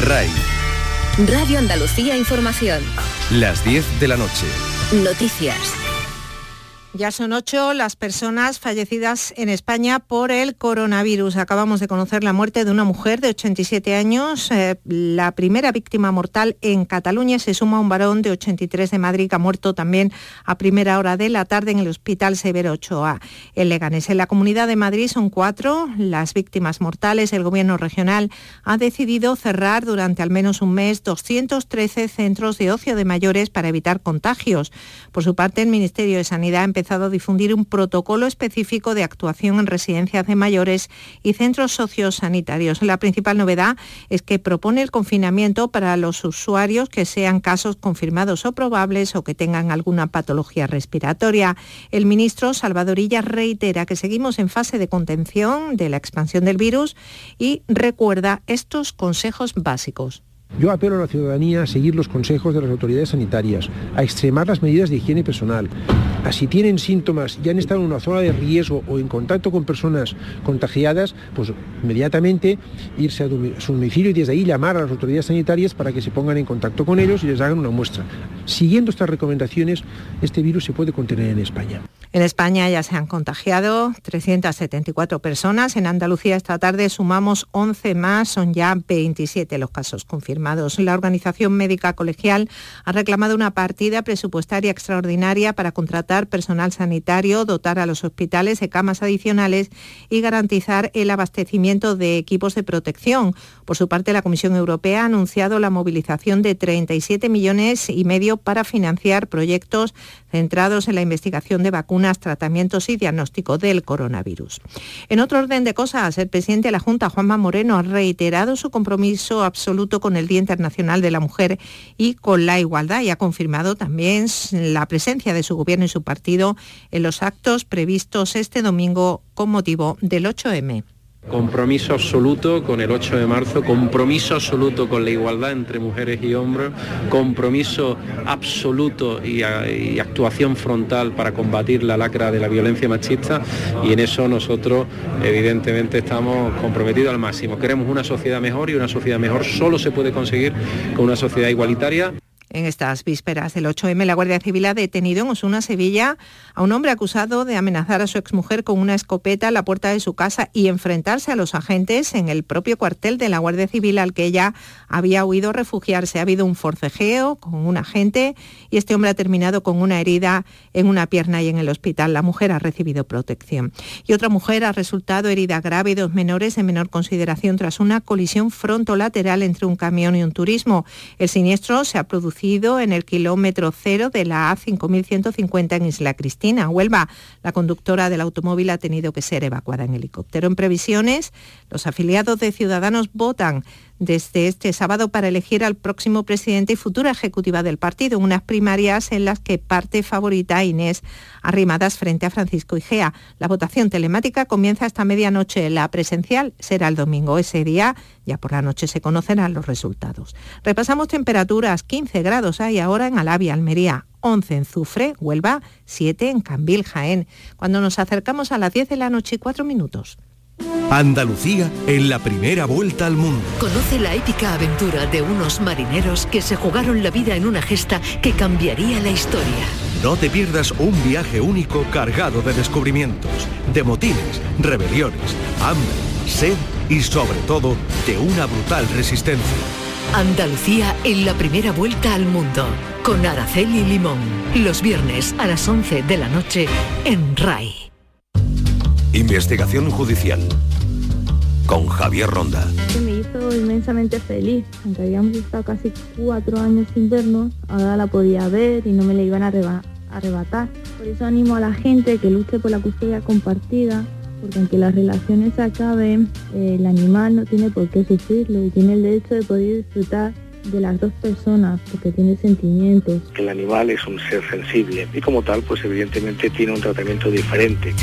RAI. Radio Andalucía Información. Las 10 de la noche. Noticias. Ya son ocho las personas fallecidas en España por el coronavirus. Acabamos de conocer la muerte de una mujer de 87 años. Eh, la primera víctima mortal en Cataluña se suma a un varón de 83 de Madrid que ha muerto también a primera hora de la tarde en el Hospital Severo Ochoa. En Leganés, en la Comunidad de Madrid, son cuatro las víctimas mortales. El Gobierno regional ha decidido cerrar durante al menos un mes 213 centros de ocio de mayores para evitar contagios. Por su parte, el Ministerio de Sanidad empezado a difundir un protocolo específico de actuación en residencias de mayores y centros sociosanitarios. La principal novedad es que propone el confinamiento para los usuarios que sean casos confirmados o probables o que tengan alguna patología respiratoria. El ministro Salvadorilla reitera que seguimos en fase de contención de la expansión del virus y recuerda estos consejos básicos. Yo apelo a la ciudadanía a seguir los consejos de las autoridades sanitarias, a extremar las medidas de higiene personal, a si tienen síntomas y han estado en una zona de riesgo o en contacto con personas contagiadas, pues inmediatamente irse a su domicilio y desde ahí llamar a las autoridades sanitarias para que se pongan en contacto con ellos y les hagan una muestra. Siguiendo estas recomendaciones, este virus se puede contener en España. En España ya se han contagiado 374 personas. En Andalucía esta tarde sumamos 11 más, son ya 27 los casos confirmados. La Organización Médica Colegial ha reclamado una partida presupuestaria extraordinaria para contratar personal sanitario, dotar a los hospitales de camas adicionales y garantizar el abastecimiento de equipos de protección. Por su parte, la Comisión Europea ha anunciado la movilización de 37 millones y medio para financiar proyectos centrados en la investigación de vacunas, tratamientos y diagnóstico del coronavirus. En otro orden de cosas, el presidente de la Junta, Juanma Moreno, ha reiterado su compromiso absoluto con el Día Internacional de la Mujer y con la igualdad y ha confirmado también la presencia de su gobierno y su partido en los actos previstos este domingo con motivo del 8M. Compromiso absoluto con el 8 de marzo, compromiso absoluto con la igualdad entre mujeres y hombres, compromiso absoluto y, y, actuación frontal para combatir la lacra de la violencia machista y en eso nosotros evidentemente estamos comprometidos al máximo. Queremos una sociedad mejor y una sociedad mejor solo se puede conseguir con una sociedad igualitaria. En estas vísperas del 8M, la Guardia Civil ha detenido en Osuna, Sevilla, a un hombre acusado de amenazar a su exmujer con una escopeta a la puerta de su casa y enfrentarse a los agentes en el propio cuartel de la Guardia Civil al que ella había huido refugiarse. Ha habido un forcejeo con un agente y este hombre ha terminado con una herida en una pierna y en el hospital. La mujer ha recibido protección. Y otra mujer ha resultado herida grave y dos menores en menor consideración tras una colisión frontolateral entre un camión y un turismo. El siniestro se ha producido en el kilómetro cero de la A5150 en Isla Cristina, Huelva. La conductora del automóvil ha tenido que ser evacuada en helicóptero. En previsiones, los afiliados de Ciudadanos votan desde este sábado para elegir al próximo presidente y futura ejecutiva del partido, unas primarias en las que parte favorita Inés Arrimadas frente a Francisco Igea. La votación telemática comienza esta medianoche, la presencial será el domingo. Ese día, ya por la noche, se conocerán los resultados. Repasamos temperaturas, 15 grados hay ahora en Alavia, Almería. 11 en Zufre, Huelva, 7 en Cambil, Jaén. Cuando nos acercamos a las 10 de la noche y 4 minutos. Andalucía en la primera vuelta al mundo. Conoce la épica aventura de unos marineros que se jugaron la vida en una gesta que cambiaría la historia. No te pierdas un viaje único cargado de descubrimientos, de motines, rebeliones, hambre, sed y sobre todo de una brutal resistencia. Andalucía en la primera vuelta al mundo con Araceli Limón. Los viernes a las 11 de la noche en RAI. Investigación judicial con Javier Ronda. Me hizo inmensamente feliz, aunque habíamos estado casi cuatro años sin vernos, ahora la podía ver y no me la iban a arrebatar. Por eso animo a la gente que luche por la custodia compartida, porque aunque las relaciones se acaben, eh, el animal no tiene por qué sufrirlo y tiene el derecho de poder disfrutar de las dos personas porque tiene sentimientos. El animal es un ser sensible y como tal pues evidentemente tiene un tratamiento diferente.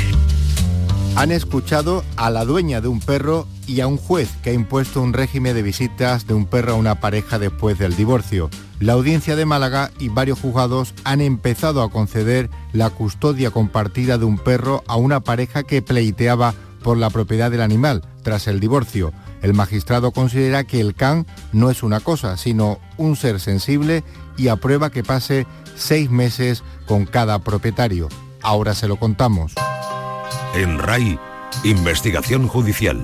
Han escuchado a la dueña de un perro y a un juez que ha impuesto un régimen de visitas de un perro a una pareja después del divorcio. La audiencia de Málaga y varios juzgados han empezado a conceder la custodia compartida de un perro a una pareja que pleiteaba por la propiedad del animal tras el divorcio. El magistrado considera que el can no es una cosa, sino un ser sensible y aprueba que pase seis meses con cada propietario. Ahora se lo contamos. En RAI, investigación judicial.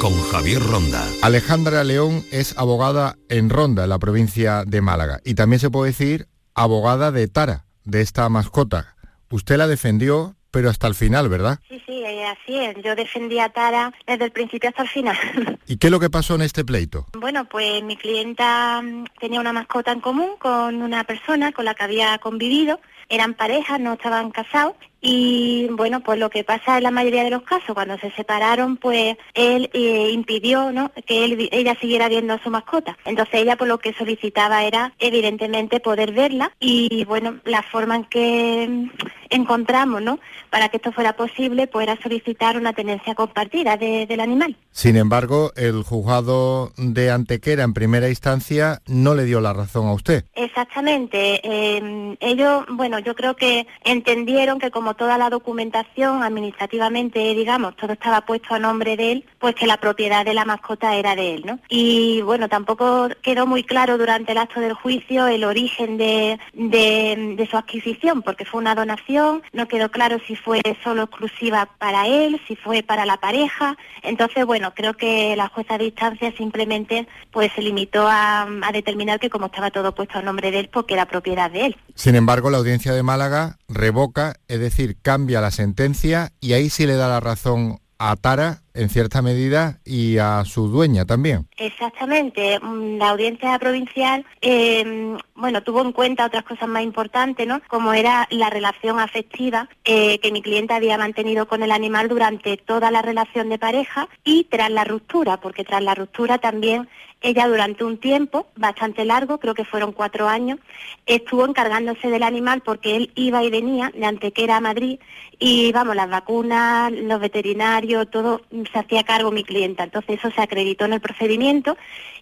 Con Javier Ronda. Alejandra León es abogada en Ronda, en la provincia de Málaga. Y también se puede decir abogada de Tara, de esta mascota. Usted la defendió, pero hasta el final, ¿verdad? Sí, sí, eh, así es. Yo defendí a Tara desde el principio hasta el final. ¿Y qué es lo que pasó en este pleito? Bueno, pues mi clienta mm, tenía una mascota en común con una persona con la que había convivido. Eran parejas, no estaban casados y bueno, pues lo que pasa en la mayoría de los casos, cuando se separaron, pues él eh, impidió ¿no? que él, ella siguiera viendo a su mascota. Entonces ella por lo que solicitaba era evidentemente poder verla y bueno, la forma en que mm, encontramos ¿no? para que esto fuera posible, pues era solicitar una tenencia compartida del animal. Sin embargo, el juzgado de Antequera en primera instancia no le dio la razón a usted. Exactamente. Eh, ellos, bueno, yo creo que entendieron que como toda la documentación administrativamente, digamos, todo estaba puesto a nombre de él, pues que la propiedad de la mascota era de él, ¿no? Y bueno, tampoco quedó muy claro durante el acto del juicio el origen de, de, su adquisición, porque fue una donación, no quedó claro si fue solo exclusiva para él, si fue para la pareja. Entonces, bueno, creo que la jueza de instancia simplemente pues se limitó a, a determinar que como estaba todo puesto a nombre de él, porque era propiedad de él. Sin embargo, la audiencia de Málaga revoca, es decir, cambia la sentencia y ahí sí le da la razón a Tara en cierta medida y a su dueña también. Exactamente. Mm, la audiencia provincial, eh, bueno, tuvo en cuenta otras cosas más importantes, ¿no? Como era la relación afectiva eh, que mi cliente había mantenido con el animal durante toda la relación de pareja y tras la ruptura, porque tras la ruptura también ella durante un tiempo bastante largo, creo que fueron cuatro años, estuvo encargándose del animal porque él iba y venía de Antequera a Madrid y vamos, las vacunas, los veterinarios, todo se hacía cargo mi clienta. Entonces eso se acreditó en el procedimiento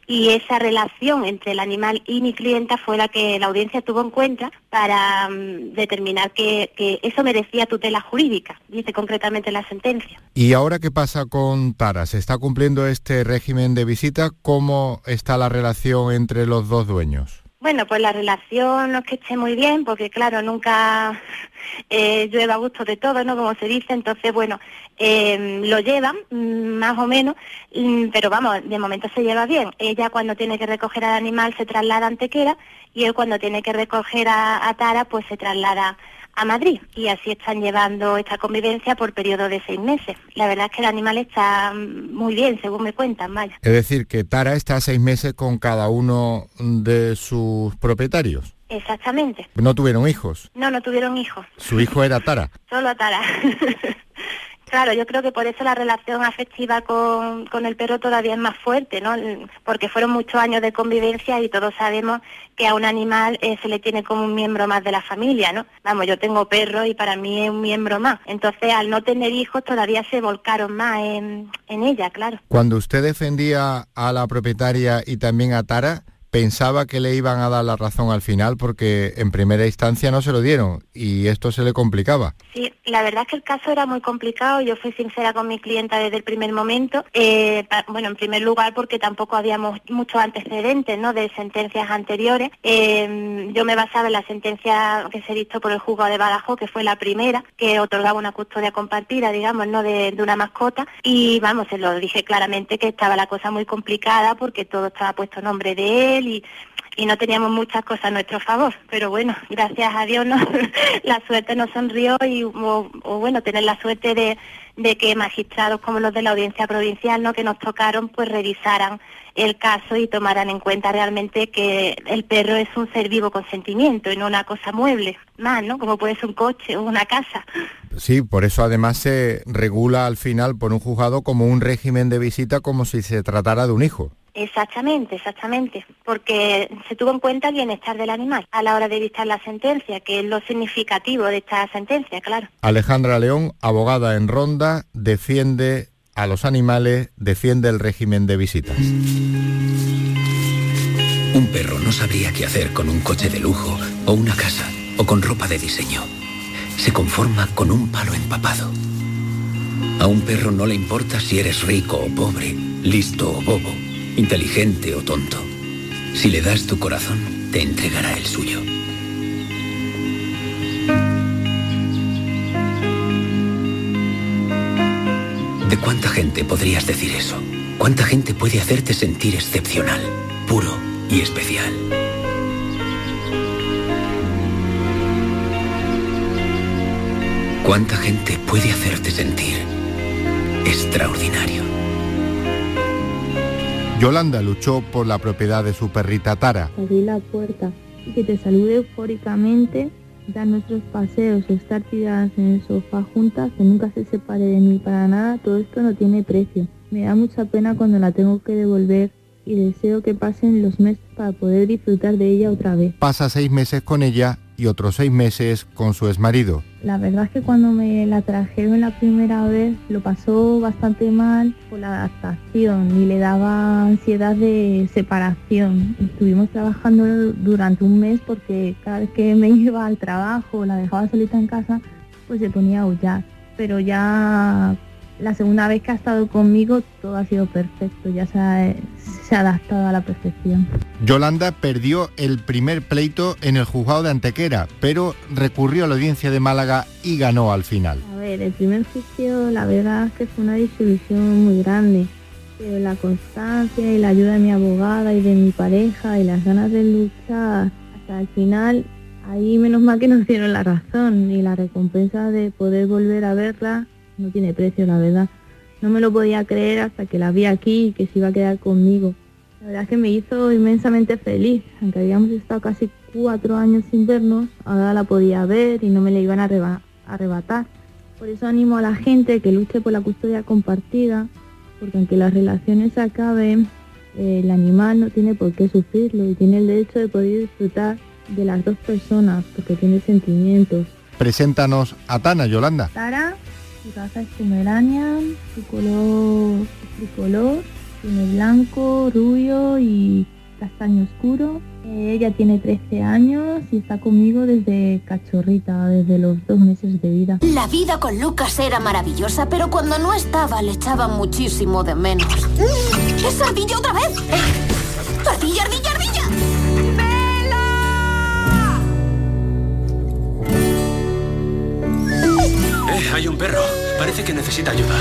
y esa relación entre el animal y mi clienta fue la que la audiencia tuvo en cuenta para mm, determinar que, que, eso merecía tutela jurídica, dice concretamente la sentencia. ¿Y ahora qué pasa con Tara? ¿Se está cumpliendo este régimen de visita? ¿Cómo está la relación entre los dos dueños? Bueno, pues la relación no es que esté muy bien, porque claro, nunca eh, llueve a gusto de todo, ¿no? Como se dice, entonces, bueno, eh, lo llevan, mm, más o menos, mm, pero vamos, de momento se lleva bien. Ella cuando tiene que recoger al animal se traslada Antequera y él cuando tiene que recoger a, a Tara, pues se traslada a Madrid y así están llevando esta convivencia por periodo de seis meses. La verdad es que el animal está muy bien, según me cuentan, vaya. Es decir, que Tara está seis meses con cada uno de sus propietarios. Exactamente. ¿No tuvieron hijos? No, no tuvieron hijos. ¿Su hijo era Tara? Solo Tara. Claro, yo creo que por eso la relación afectiva con, con, el perro todavía es más fuerte, ¿no? Porque fueron muchos años de convivencia y todos sabemos que a un animal eh, se le tiene como un miembro más de la familia, ¿no? Vamos, yo tengo perro y para mí es un miembro más. Entonces, al no tener hijos, todavía se volcaron más en, en ella, claro. Cuando usted defendía a la propietaria y también a Tara, pensaba que le iban a dar la razón al final porque en primera instancia no se lo dieron y esto se le complicaba. Sí, la verdad es que el caso era muy complicado. Yo fui sincera con mi clienta desde el primer momento. Eh, bueno, en primer lugar porque tampoco habíamos muchos antecedentes ¿no? de sentencias anteriores. Eh, yo me basaba en la sentencia que se dictó por el juzgado de Badajoz, que fue la primera, que otorgaba una custodia compartida, digamos, no de, de una mascota. Y vamos, se lo dije claramente que estaba la cosa muy complicada porque todo estaba puesto en nombre de él y, no teníamos muchas cosas a nuestro favor. Pero bueno, gracias a Dios no, la suerte nos sonrió y o, bueno, tener la suerte de, de, que magistrados como los de la audiencia provincial no que nos tocaron pues revisaran el caso y tomaran en cuenta realmente que el perro es un ser vivo con sentimiento y no una cosa mueble más, ¿no? Como puede ser un coche o una casa. Sí, por eso además se regula al final por un juzgado como un régimen de visita como si se tratara de un hijo. Exactamente, exactamente, porque se tuvo en cuenta el bienestar del animal a la hora de dictar la sentencia, que es lo significativo de esta sentencia, claro. Alejandra León, abogada en Ronda, defiende a los animales, defiende el régimen de visitas. Un perro no sabría qué hacer con un coche de lujo o una casa o con ropa de diseño. Se conforma con un palo empapado A un perro no le importa si eres rico o pobre, listo o bobo, inteligente o tonto. Si le das tu corazón, te entregará el suyo. ¿De cuánta gente podrías decir eso? ¿Cuánta gente puede hacerte sentir excepcional, puro y especial? ¿Cuánta gente puede hacerte sentir extraordinario? Yolanda luchó por la propiedad de su perrita Tara. Abrir la puerta y que te salude eufóricamente, dar nuestros paseos estar tiradas en el sofá juntas, que nunca se separe de mí para nada, todo esto no tiene precio. Me da mucha pena cuando la tengo que devolver y deseo que pasen los meses para poder disfrutar de ella otra vez. Pasa seis meses con ella y otros seis meses con su exmarido. La verdad es que cuando me la trajeron la primera vez lo pasó bastante mal por la adaptación y le daba ansiedad de separación. Estuvimos trabajando durante un mes porque cada vez que me iba al trabajo, la dejaba solita en casa, pues se ponía a aullar. Pero ya la segunda vez que ha estado conmigo todo ha sido perfecto, ya se ha, se ha adaptado a la perfección. Yolanda perdió el primer pleito en el juzgado de Antequera, pero recurrió a la audiencia de Málaga y ganó al final. A ver, el primer juicio la verdad es que fue una disolución muy grande, pero la constancia y la ayuda de mi abogada y de mi pareja y las ganas de luchar hasta el final, ahí menos mal que nos dieron la razón y la recompensa de poder volver a verla no tiene precio, la verdad. No me lo podía creer hasta que la vi aquí y que se iba a quedar conmigo. La verdad es que me hizo inmensamente feliz, aunque habíamos estado casi cuatro años sin vernos, ahora la podía ver y no me la iban a arrebatar. Por eso animo a la gente que luche por la custodia compartida, porque aunque las relaciones se acaben, eh, el animal no tiene por qué sufrirlo y tiene el derecho de poder disfrutar de las dos personas, porque tiene sentimientos. Preséntanos a Tana, Yolanda. Tara su raza es Pomeranian, su color es tricolor, tiene blanco, rubio y castaño oscuro. Eh, ella tiene 13 años y está conmigo desde cachorrita, desde los dos meses de vida. La vida con Lucas era maravillosa, pero cuando no estaba le echaba muchísimo de menos. ¡Es ardilla otra vez! ¡Ardilla, ardilla, ardilla! Eh, hay un perro. Parece que necesita ayuda.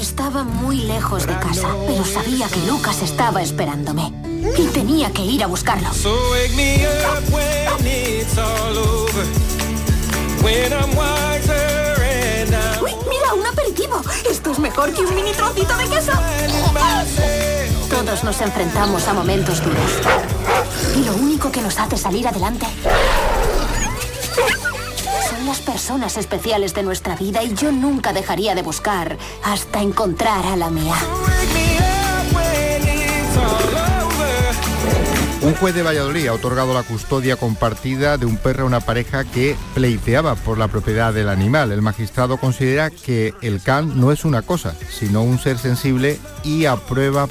Estaba muy lejos de casa, pero sabía que Lucas estaba esperándome. Y tenía que ir a buscarlo. ¡Uy, mira, un aperitivo! Esto es mejor que un mini trocito de queso. Todos nos enfrentamos a momentos duros. Y lo único que nos hace salir adelante las personas especiales de nuestra vida y yo nunca dejaría de buscar hasta encontrar a la mía. Un juez de Valladolid ha otorgado la custodia compartida de un perro a una pareja que pleiteaba por la propiedad del animal. El magistrado considera que el can no es una cosa, sino un ser sensible y aprueba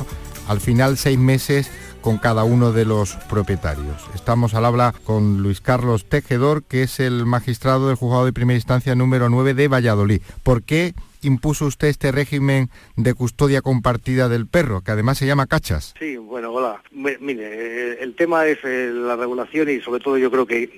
al final seis meses con cada uno de los propietarios. Estamos al habla con Luis Carlos Tejedor, que es el magistrado del juzgado de primera instancia número 9 de Valladolid. ¿Por qué impuso usted este régimen de custodia compartida del perro, que además se llama cachas? Sí, bueno, hola. Mire, el tema es eh, la regulación y sobre todo yo creo que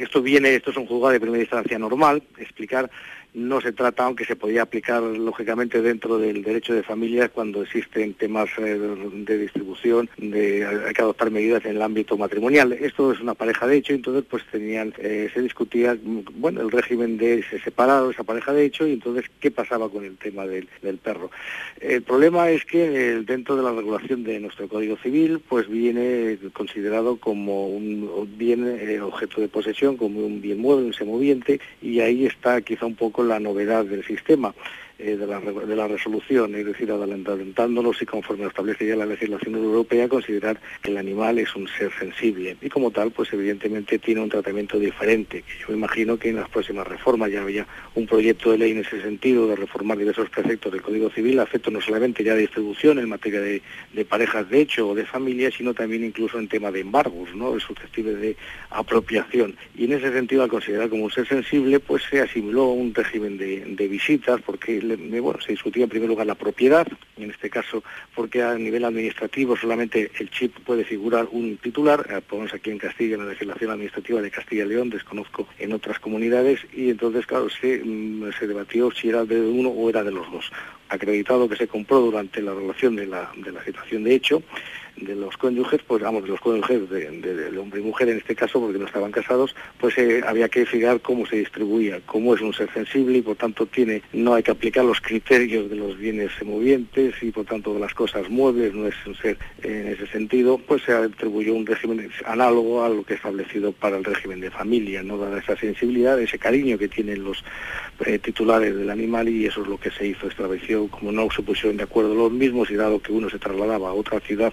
esto viene, esto es un juzgado de primera instancia normal, explicar no se trata, aunque se podía aplicar lógicamente dentro del derecho de familia cuando existen temas eh, de distribución, de, hay que adoptar medidas en el ámbito matrimonial. Esto es una pareja de hecho, entonces pues tenían, eh, se discutía, bueno, el régimen de ese separado, esa pareja de hecho, y entonces qué pasaba con el tema del, perro. El problema es que eh, dentro de la regulación de nuestro Código Civil, pues viene considerado como un bien objeto de posesión, como un bien mueble, un semoviente, y ahí está quizá un poco la novedad del sistema. Eh, de, la, de, la, resolución, es decir, adelantándonos y conforme establece ya la legislación europea, considerar que el animal es un ser sensible y como tal, pues evidentemente tiene un tratamiento diferente. Que yo imagino que en las próximas reformas ya había un proyecto de ley en ese sentido de reformar diversos preceptos del Código Civil, afecto no solamente ya de distribución en materia de, parejas de hecho o de familia, sino también incluso en tema de embargos, ¿no? susceptibles de apropiación. Y en ese sentido, al considerar como un ser sensible, pues se asimiló un régimen de, de visitas porque bueno, se discutía en primer lugar la propiedad, en este caso porque a nivel administrativo solamente el chip puede figurar un titular, eh, ponemos aquí en Castilla, en la legislación administrativa de Castilla y León, desconozco en otras comunidades, y entonces, claro, se, mm, se debatió si era de uno o era de los dos. Acreditado que se compró durante la relación de la, de la situación de hecho, de los cónyuges, pues vamos, de los cónyuges de, hombre y mujer en este caso, porque no estaban casados, pues eh, había que fijar cómo se distribuía, cómo es un ser sensible y por tanto tiene, no hay que aplicar los criterios de los bienes movientes y por tanto de las cosas muebles, no es un ser en ese sentido, pues se atribuyó un régimen análogo a lo que establecido para el régimen de familia, no dada esa sensibilidad, ese cariño que tienen los eh, titulares del animal y eso es lo que se hizo, estableció como no se pusieron de acuerdo los mismos y dado que uno se trasladaba a otra ciudad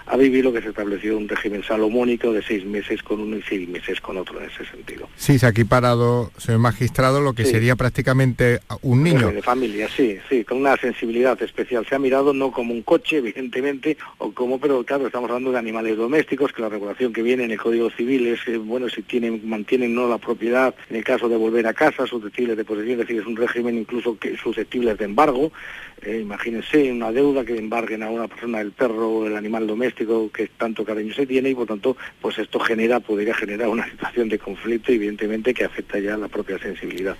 a vivir lo que se estableció un régimen salomónico de seis meses con uno y seis meses con otro en ese sentido. Sí, se ha equiparado, señor magistrado, lo que sería prácticamente un niño. De familia, sí, sí, con una sensibilidad especial. Se ha mirado no como un coche, evidentemente, o como, pero claro, estamos hablando de animales domésticos, que la regulación que viene en el Código Civil es, eh, bueno, si tienen, mantienen no la propiedad, en el caso de volver a casa, susceptibles de posesión, es decir, es un régimen incluso que susceptible de embargo, eh, imagínense una deuda que embarguen a una persona el perro o el animal doméstico que tanto cariño se tiene y por tanto pues esto genera, podría generar una situación de conflicto evidentemente que afecta ya a la propia sensibilidad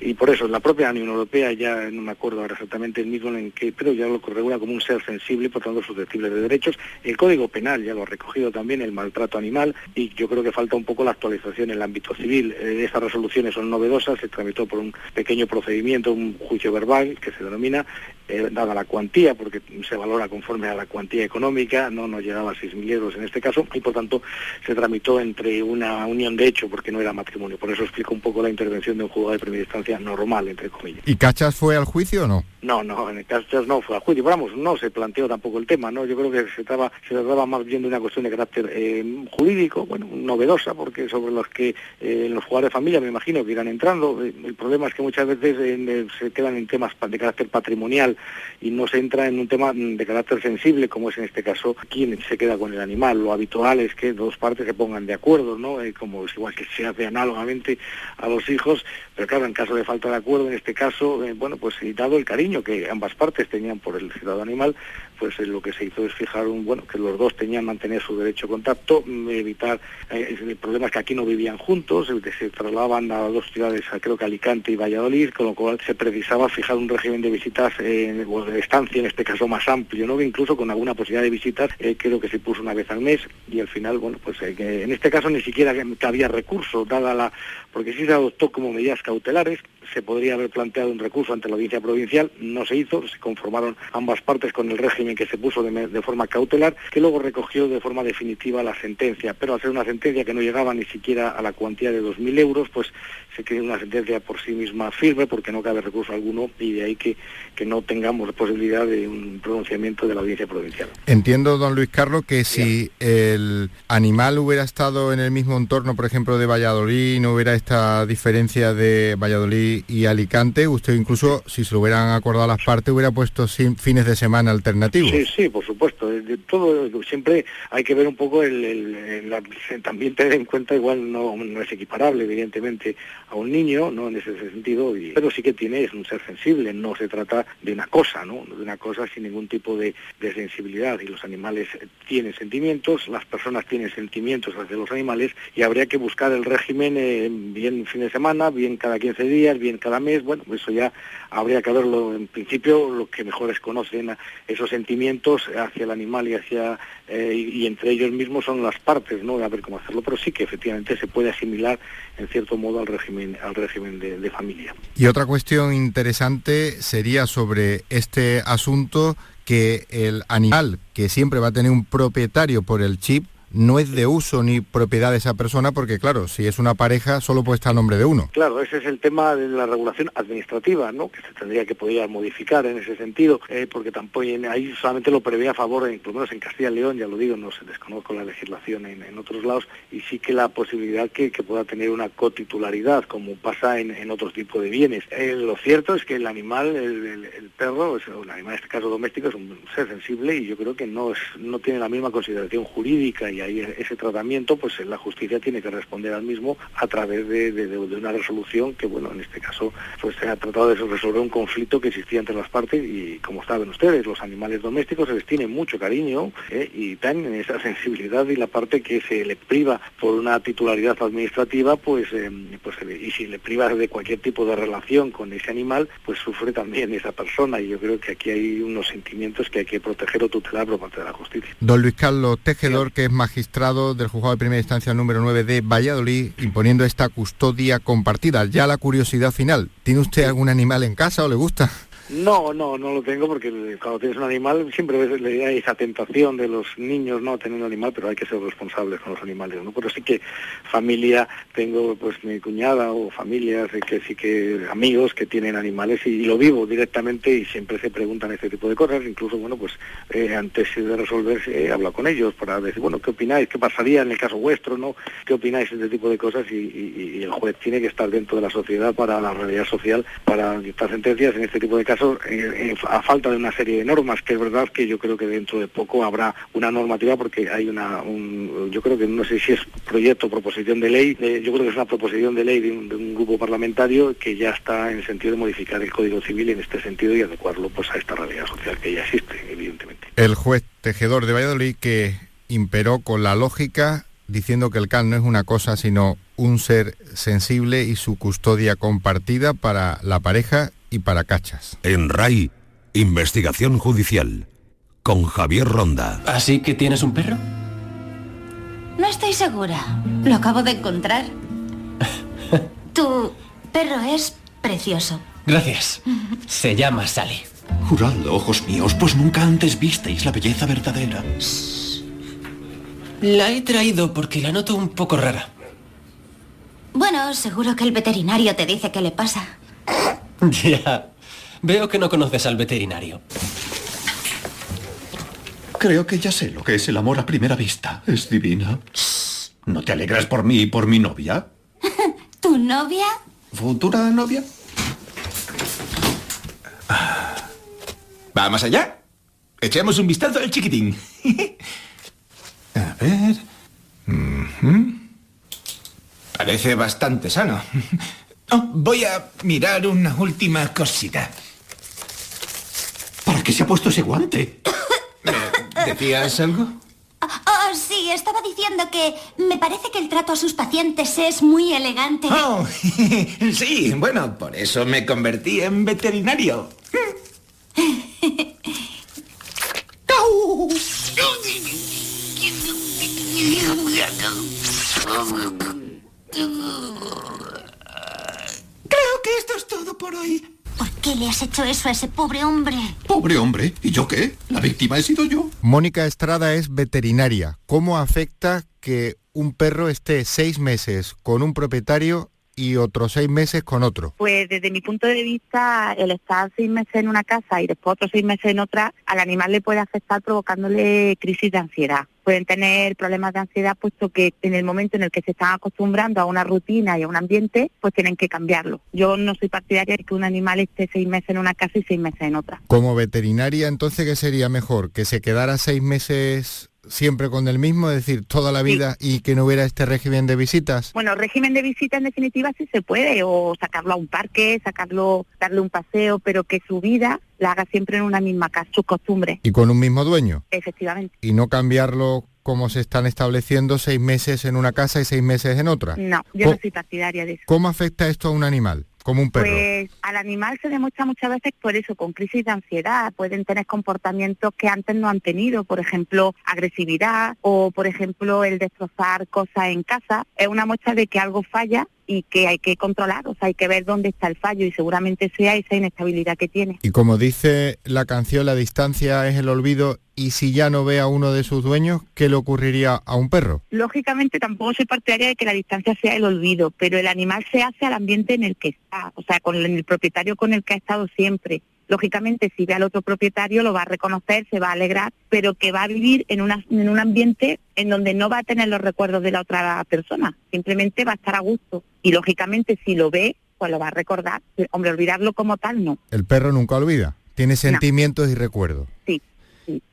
y por eso la propia Unión Europea ya no me acuerdo ahora exactamente el mismo en que pero ya lo regula como un ser sensible por tanto susceptible de derechos. El código penal ya lo ha recogido también el maltrato animal y yo creo que falta un poco la actualización en el ámbito civil. Eh, estas resoluciones son novedosas se tramitó por un pequeño procedimiento un juicio verbal que se denomina eh, dada la cuantía porque se valora conforme a la cuantía económica no nos llegaba a 6.000 euros en este caso y por tanto se tramitó entre una unión de hecho porque no era matrimonio. Por eso explico un poco la intervención de un juzgado de primera instancia normal, entre comillas. ¿Y Cachas fue al juicio o no? No, no, en Cachas no fue al juicio. Pero vamos, no se planteó tampoco el tema, ¿no? Yo creo que se trataba, se trataba más bien de una cuestión de carácter eh, jurídico, bueno, novedosa, porque sobre los que eh, los jugadores de familia me imagino que irán entrando. Eh, el problema es que muchas veces se quedan en temas de carácter patrimonial y no se entra en un tema de carácter sensible, como es en este caso quién se queda con el animal. Lo habitual es que dos partes se pongan de acuerdo, ¿no? como es igual que se hace análogamente a los hijos, pero claro, en caso de falta de acuerdo, en este caso, eh, bueno, pues dado el cariño que ambas partes tenían por el ciudadano animal, pues eh, lo que se hizo es fijar un, bueno, que los dos tenían mantener su derecho a contacto, mm, evitar, eh, el problema es que aquí no vivían juntos, se trasladaban a dos ciudades, creo que Alicante y Valladolid, con lo cual se precisaba fijar un régimen de visitas, o de estancia, en este caso más amplio, ¿no? incluso con alguna posibilidad de visitas, creo que se puso una vez al mes, y al final, bueno, pues en este caso ni siquiera había recurso, dada la, porque sí se adoptó como medidas cautelares, se podría haber planteado un recurso ante la audiencia provincial, no se hizo, se conformaron ambas partes con el régimen que se puso de, forma cautelar, que luego recogió de forma definitiva la sentencia, pero al ser una sentencia que no llegaba ni siquiera a la cuantía de 2.000 euros, pues se quedó una sentencia por sí misma firme porque no cabe recurso alguno y de ahí que, que no tengamos posibilidad de un pronunciamiento de la audiencia provincial. Entiendo, don Luis Carlos, que si el animal hubiera estado en el mismo entorno, por ejemplo, de Valladolid, no hubiera esta diferencia de Valladolid y, Alicante, usted incluso, si se lo hubieran acordado las partes, hubiera puesto fines de semana alternativos. Sí, sí, por supuesto. De todo, siempre hay que ver un poco el, también tener en cuenta, igual no, no, es equiparable, evidentemente, a un niño, no en ese sentido, pero sí que tiene, es un ser sensible, no se trata de una cosa, ¿no? De una cosa sin ningún tipo de, sensibilidad. Y los animales tienen sentimientos, las personas tienen sentimientos hacia los animales y habría que buscar el régimen eh, bien fin de semana, bien cada 15 días, bien cada mes, bueno, eso ya habría que verlo en principio, lo que mejores conocen esos sentimientos hacia el animal y hacia eh, y, entre ellos mismos son las partes, ¿no? A ver cómo hacerlo, pero sí que efectivamente se puede asimilar en cierto modo al régimen, al régimen de familia. Y otra cuestión interesante sería sobre este asunto que el animal que siempre va a tener un propietario por el chip no es de uso ni propiedad de esa persona porque claro, si es una pareja solo puede estar a nombre de uno. Claro, ese es el tema de la regulación administrativa, ¿no? Que se tendría que poder modificar en ese sentido, eh, porque tampoco ahí solamente lo prevé a favor, por lo menos en Castilla y León, ya lo digo, no se desconozco la legislación en, otros lados, y sí que la posibilidad que, pueda tener una cotitularidad, como pasa en, en otro tipo de bienes. Eh, lo cierto es que el animal, el, perro, un animal en este caso doméstico, es un ser sensible y yo creo que no, es, no tiene la misma consideración jurídica y ahí ese tratamiento, pues la justicia tiene que responder al mismo a través de, una resolución que, bueno, en este caso, pues se ha tratado de resolver un conflicto que existía entre las partes y, como saben ustedes, los animales domésticos se les tiene mucho cariño ¿eh? y tienen esa sensibilidad y la parte que se le priva por una titularidad administrativa, pues, eh, pues y si le priva de cualquier tipo de relación con ese animal, pues sufre también esa persona y yo creo que aquí hay unos sentimientos que hay que proteger o tutelar por parte de la justicia. Don Luis Carlos Tejedor, que es magistrado del juzgado de primera instancia número 9 de Valladolid, imponiendo esta custodia compartida. Ya la curiosidad final, ¿tiene usted algún animal en casa o le gusta? No, no, no lo tengo porque cuando tienes un animal siempre da esa tentación de los niños no tener un animal, pero hay que ser responsables con los animales, ¿no? Pero sí que familia, tengo pues mi cuñada o familias que sí que amigos que tienen animales y, lo vivo directamente y siempre se preguntan este tipo de cosas, incluso bueno pues eh, antes de resolverse he hablado con ellos para decir bueno qué opináis, qué pasaría en el caso vuestro, ¿no? ¿Qué opináis de este tipo de cosas? Y, el juez tiene que estar dentro de la sociedad para la realidad social, para dictar sentencias en este tipo de casos eh, eh, a falta de una serie de normas, que es verdad que yo creo que dentro de poco habrá una normativa porque hay una, yo creo que no sé si es proyecto proposición de ley, eh, yo creo que es una proposición de ley de un, grupo parlamentario que ya está en sentido de modificar el Código Civil en este sentido y adecuarlo pues a esta realidad social que ya existe, evidentemente. El juez tejedor de Valladolid que imperó con la lógica diciendo que el CAN no es una cosa sino un ser sensible y su custodia compartida para la pareja y para cachas. En RAI, investigación judicial, con Javier Ronda. ¿Así que tienes un perro? No estoy segura. Lo acabo de encontrar. tu perro es precioso. Gracias. Se llama Sally. Juradlo, ojos míos, pues nunca antes visteis la belleza verdadera. La he traído porque la noto un poco rara. Bueno, seguro que el veterinario te dice qué le pasa. Ya. Veo que no conoces al veterinario. Creo que ya sé lo que es el amor a primera vista. Es divina. ¿No te alegras por mí y por mi novia? ¿Tu novia? ¿Futura novia? ¿Vamos allá? Echemos un vistazo al chiquitín. a ver. Parece bastante sano. Oh, voy a mirar una última cosita. ¿Para qué se ha puesto ese guante? ¿Decías algo? Oh, sí, estaba diciendo que me parece que el trato a sus pacientes es muy elegante. Oh, sí, bueno, por eso me convertí en veterinario. Creo que esto es todo por hoy. ¿Por qué le has hecho eso a ese pobre hombre? ¿Pobre hombre? ¿Y yo qué? La víctima he sido yo. Mónica Estrada es veterinaria. ¿Cómo afecta que un perro esté seis meses con un propietario y otros seis meses con otro? Pues desde mi punto de vista, el estar seis meses en una casa y después otros seis meses en otra, al animal le puede afectar provocándole crisis de ansiedad. Pueden tener problemas de ansiedad puesto que en el momento en el que se están acostumbrando a una rutina y a un ambiente, pues tienen que cambiarlo. Yo no soy partidaria de que un animal esté seis meses en una casa y seis meses en otra. Como veterinaria, entonces, ¿qué sería mejor? ¿Que se quedara seis meses siempre con el mismo, es decir, toda la vida y que no hubiera este régimen de visitas? Bueno, régimen de visitas en definitiva sí se puede, o sacarlo a un parque, sacarlo, darle un paseo, pero que su vida la haga siempre en una misma casa, sus costumbres. ¿Y con un mismo dueño? Efectivamente. ¿Y no cambiarlo como se están estableciendo seis meses en una casa y seis meses en otra? No, yo no soy partidaria de eso. ¿Cómo afecta esto a un animal? Como un perro? Pues al animal se demuestra muchas veces por eso, con crisis de ansiedad. Pueden tener comportamientos que antes no han tenido, por ejemplo, agresividad o, por ejemplo, el destrozar cosas en casa. Es una muestra de que algo falla y que hay que controlar, o sea, hay que ver dónde está el fallo y seguramente sea esa inestabilidad que tiene. Y como dice la canción, la distancia es el olvido y si ya no ve a uno de sus dueños, ¿qué le ocurriría a un perro? Lógicamente tampoco soy partidaria de que la distancia sea el olvido, pero el animal se hace al ambiente en el que está, o sea, con el propietario con el que ha estado siempre. Lógicamente, si ve al otro propietario, lo va a reconocer, se va a alegrar, pero que va a vivir en, una, en un ambiente en donde no va a tener los recuerdos de la otra persona, simplemente va a estar a gusto. Y lógicamente, si lo ve, pues lo va a recordar. Hombre, olvidarlo como tal, no. El perro nunca olvida, tiene sentimientos y recuerdos. Sí,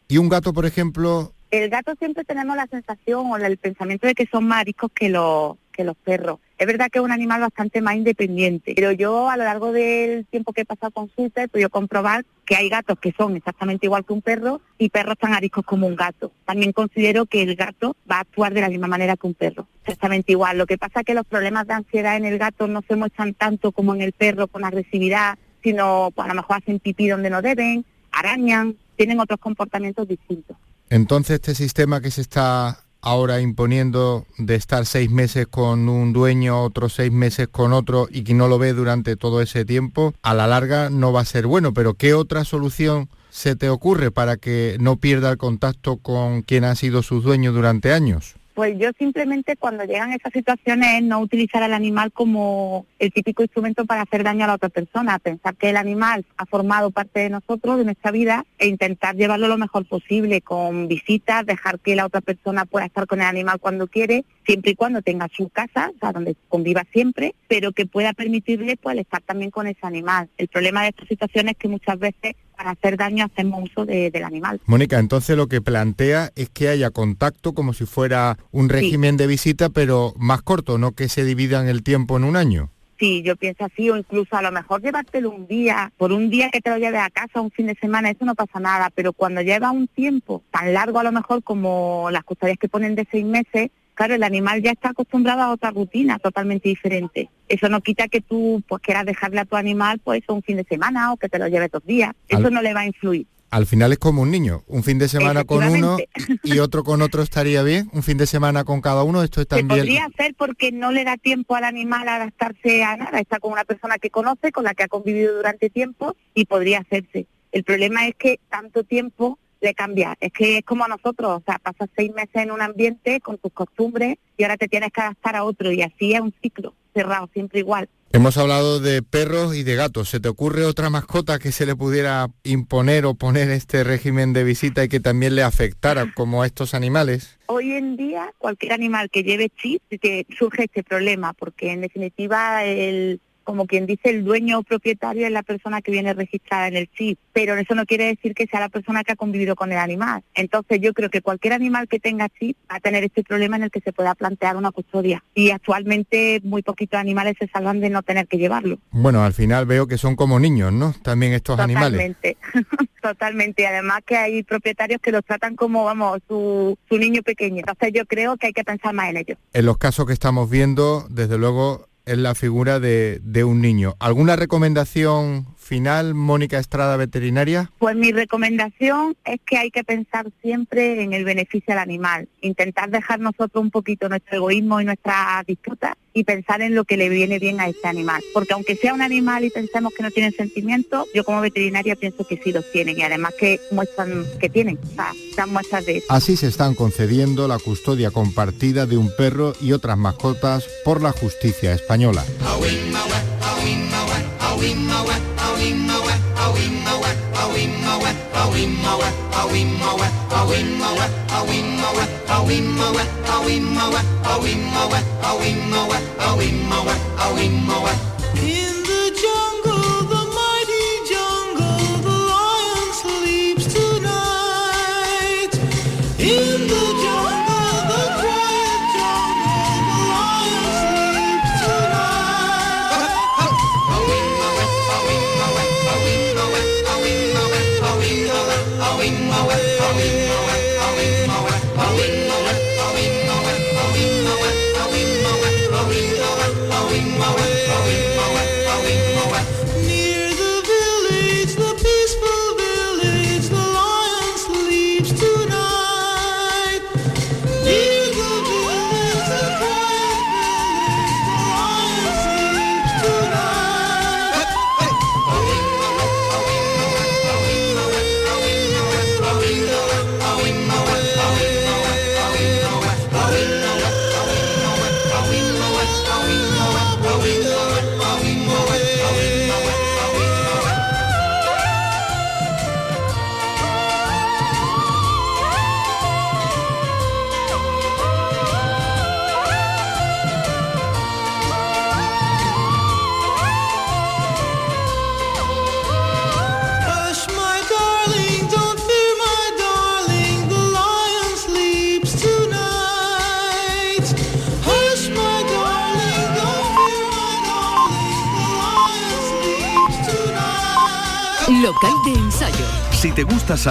¿Y un gato, por ejemplo? El gato siempre tenemos la sensación o el pensamiento de que son más que los, que los perros. Es verdad que es un animal bastante más independiente, pero yo a lo largo del tiempo que he pasado con Suter he podido comprobar que hay gatos que son exactamente igual que un perro y perros tan ariscos como un gato. También considero que el gato va a actuar de la misma manera que un perro, exactamente igual. Lo que pasa es que los problemas de ansiedad en el gato no se muestran tanto como en el perro con agresividad, sino pues, a lo mejor hacen pipí donde no deben, arañan, tienen otros comportamientos distintos. Entonces este sistema que se está ahora imponiendo de estar seis meses con un dueño, otros seis meses con otro y que no lo ve durante todo ese tiempo, a la larga no va a ser bueno. Pero ¿qué otra solución se te ocurre para que no pierda el contacto con quien ha sido su dueño durante años? Pues yo simplemente cuando llegan esas situaciones no utilizar al animal como el típico instrumento para hacer daño a la otra persona, pensar que el animal ha formado parte de nosotros, de nuestra vida, e intentar llevarlo lo mejor posible, con visitas, dejar que la otra persona pueda estar con el animal cuando quiere, siempre y cuando tenga su casa, o sea, donde conviva siempre, pero que pueda permitirle pues estar también con ese animal. El problema de estas situaciones es que muchas veces para hacer daño hacemos uso del animal. Mónica, entonces lo que plantea es que haya contacto como si fuera un régimen de visita, pero más corto, no que se dividan el tiempo en un año. Sí, yo pienso así, o incluso a lo mejor llevártelo un día, por un día que te lo lleve a casa, un fin de semana, eso no pasa nada, pero cuando lleva un tiempo tan largo a lo mejor como las custodias que ponen de seis meses, claro, el animal ya está acostumbrado a otra rutina totalmente diferente. Eso no quita que tú pues quieras dejarle a tu animal pues un fin de semana o que te lo lleve dos días. Eso no le va a influir. Al final es como un niño, un fin de semana con uno y otro con otro estaría bien, un fin de semana con cada uno, esto está bien. podría hacer porque no le da tiempo al animal a adaptarse a nada, está con una persona que conoce, con la que ha convivido durante tiempo y podría hacerse. El problema es que tanto tiempo le cambia. Es que es como a nosotros, o sea, pasas seis meses en un ambiente con tus costumbres y ahora te tienes que adaptar a otro y así es un ciclo cerrado, siempre igual. Hemos hablado de perros y de gatos. ¿Se te ocurre otra mascota que se le pudiera imponer o poner este régimen de visita y que también le afectara como a estos animales? Hoy en día cualquier animal que lleve chip que surge este problema porque en definitiva el como quien dice, el dueño o propietario es la persona que viene registrada en el chip, pero eso no quiere decir que sea la persona que ha convivido con el animal. Entonces yo creo que cualquier animal que tenga chip va a tener este problema en el que se pueda plantear una custodia. Y actualmente muy poquitos animales se salvan de no tener que llevarlo. Bueno, al final veo que son como niños, ¿no? También estos animales. Totalmente, totalmente. Además que hay propietarios que los tratan como, vamos, su, su niño pequeño. Entonces yo creo que hay que pensar más en ellos. En los casos que estamos viendo, desde luego es la figura de, de un niño. ¿Alguna recomendación final, Mónica Estrada, veterinaria? Pues mi recomendación es que hay que pensar siempre en el beneficio al animal, intentar dejar nosotros un poquito nuestro egoísmo y nuestra disputa y pensar en lo que le viene bien a este animal. Porque aunque sea un animal y pensemos que no tienen sentimientos, yo como veterinaria pienso que sí los tienen y además que muestran que tienen, o sea, dan muestras de eso. Así se están concediendo la custodia compartida de un perro y otras mascotas por la justicia española. a wee moa, a wee moa,